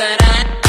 things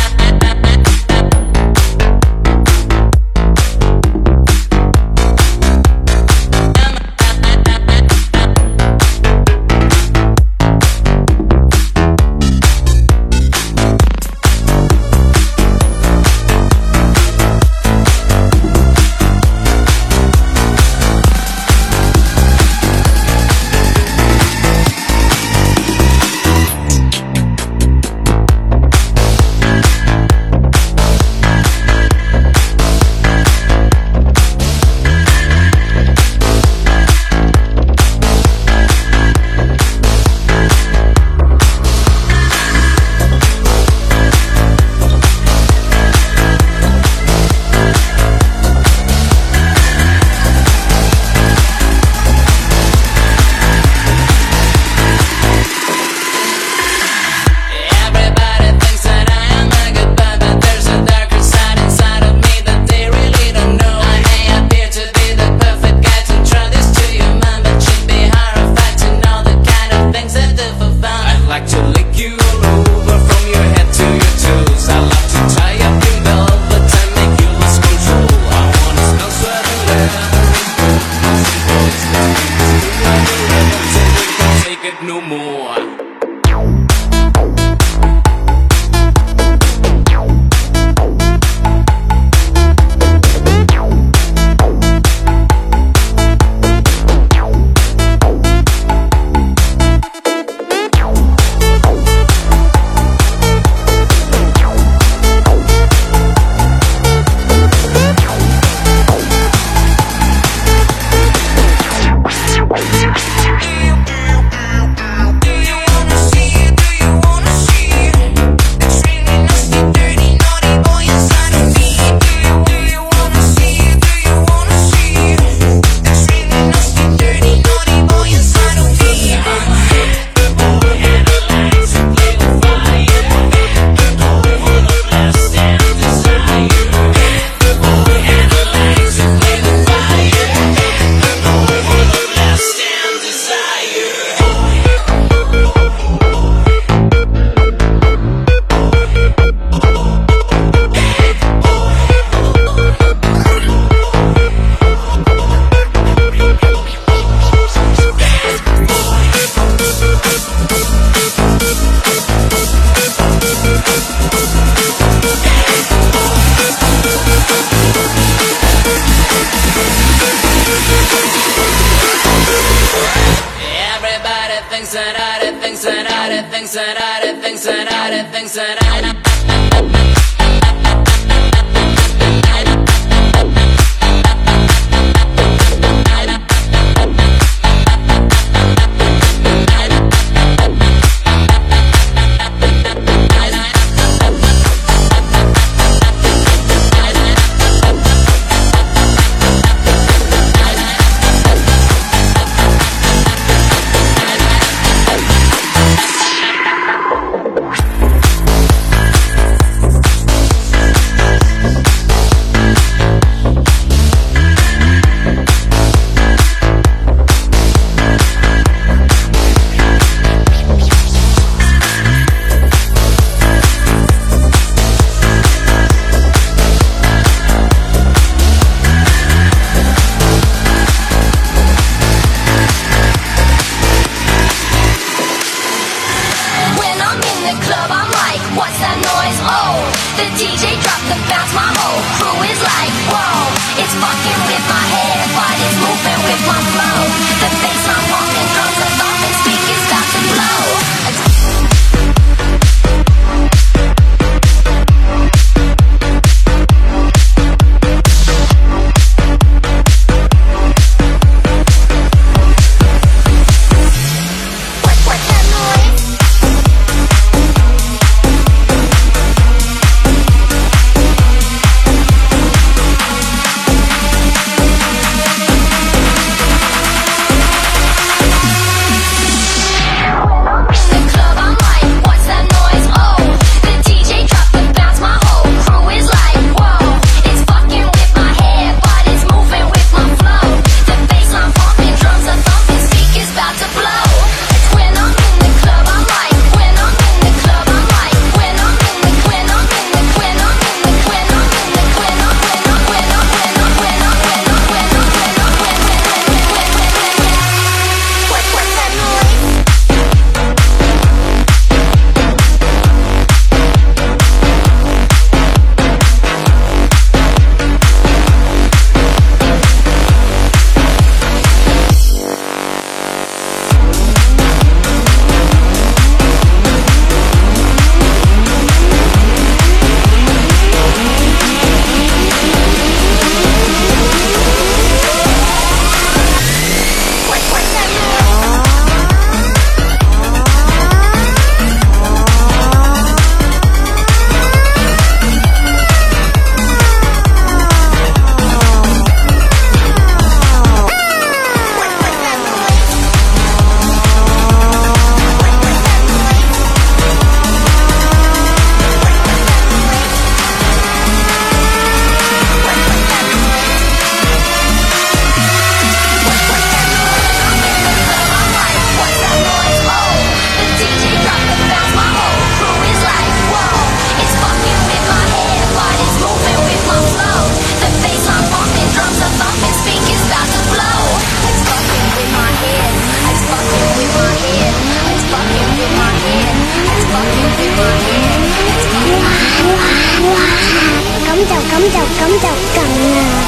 咁就咁就咁啦。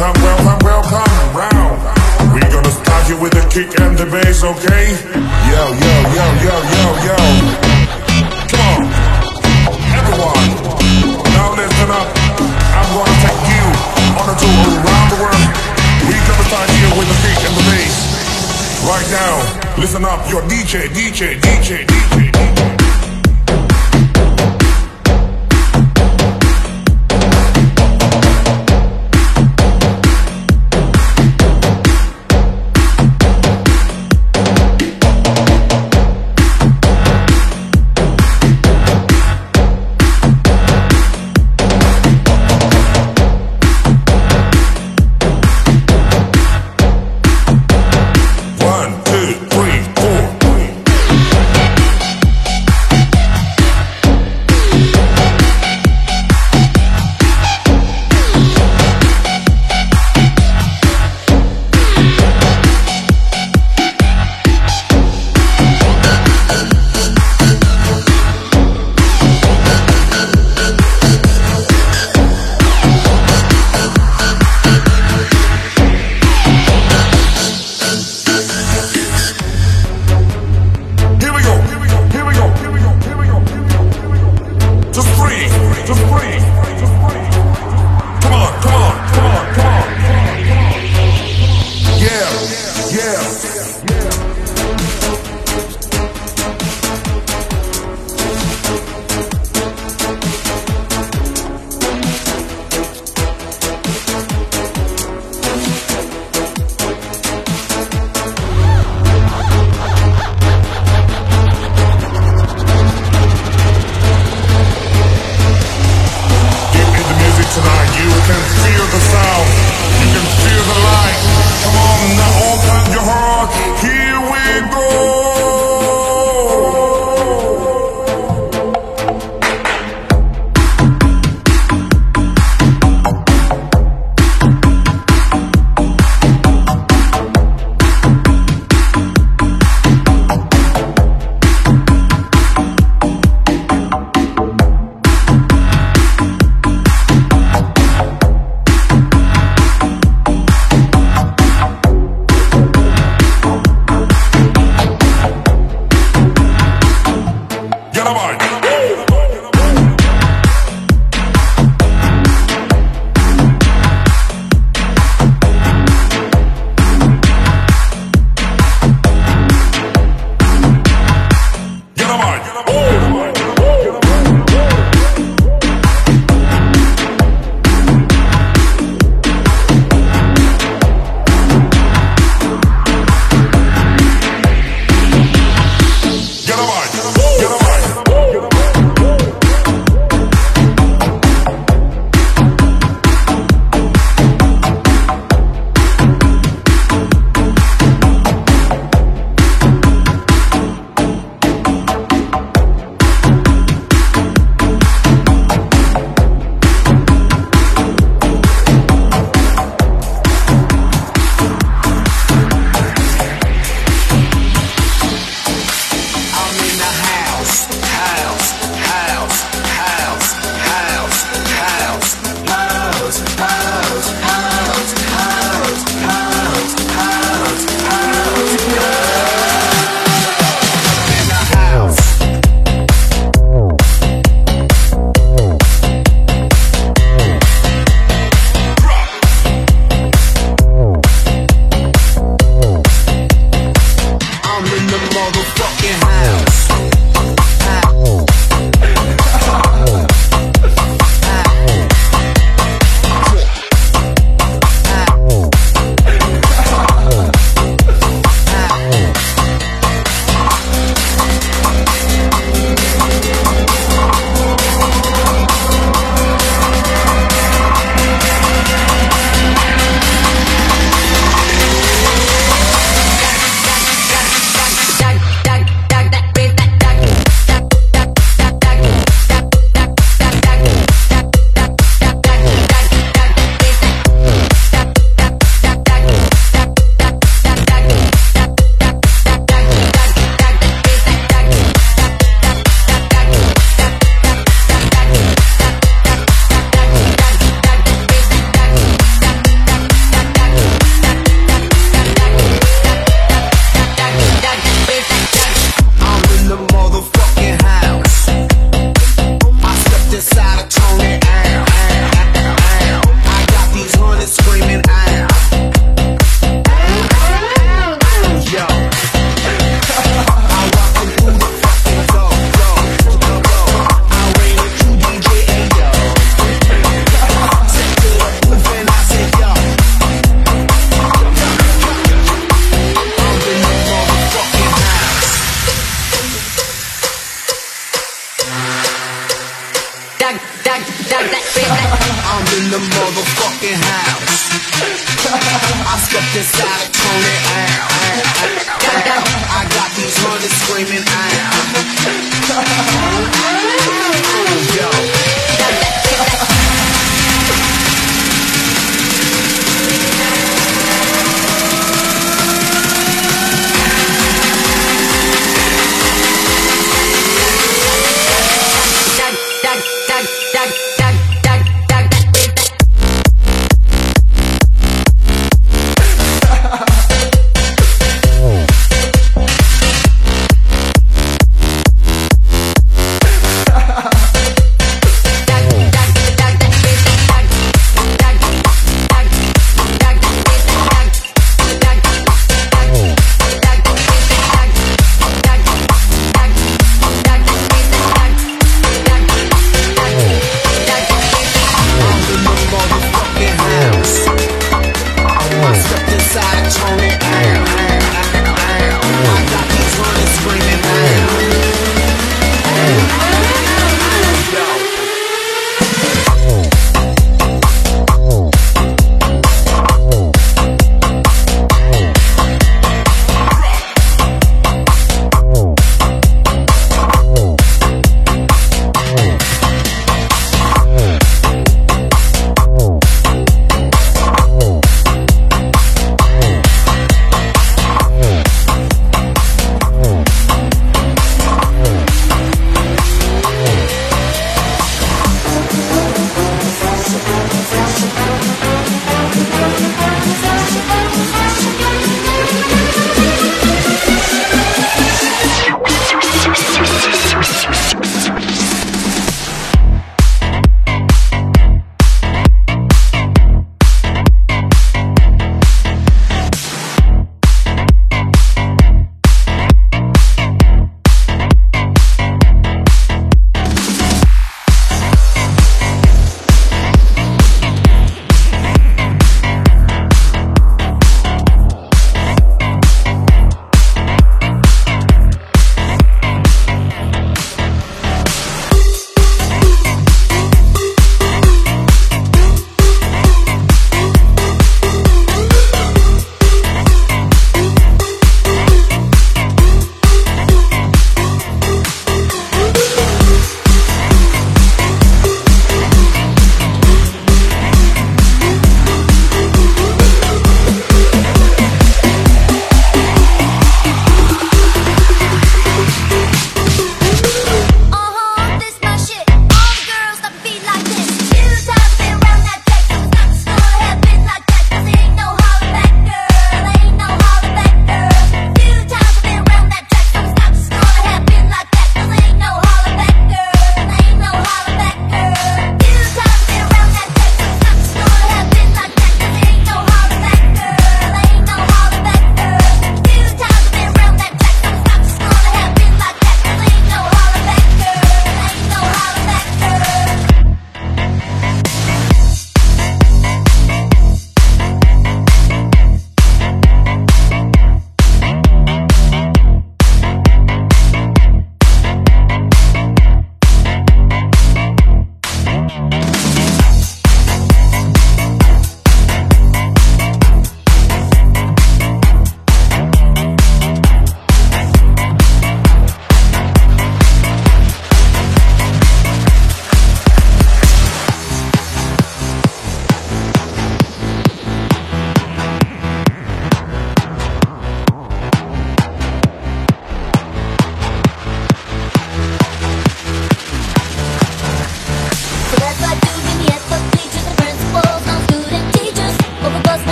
Welcome, welcome, welcome round. We're gonna start you with the kick and the bass, okay? Yo, yo, yo, yo, yo, yo. Come on. Everyone. Now listen up. I'm gonna take you on a tour around the world. We're gonna start here with the kick and the bass. Right now, listen up, your DJ, DJ, DJ, DJ. One,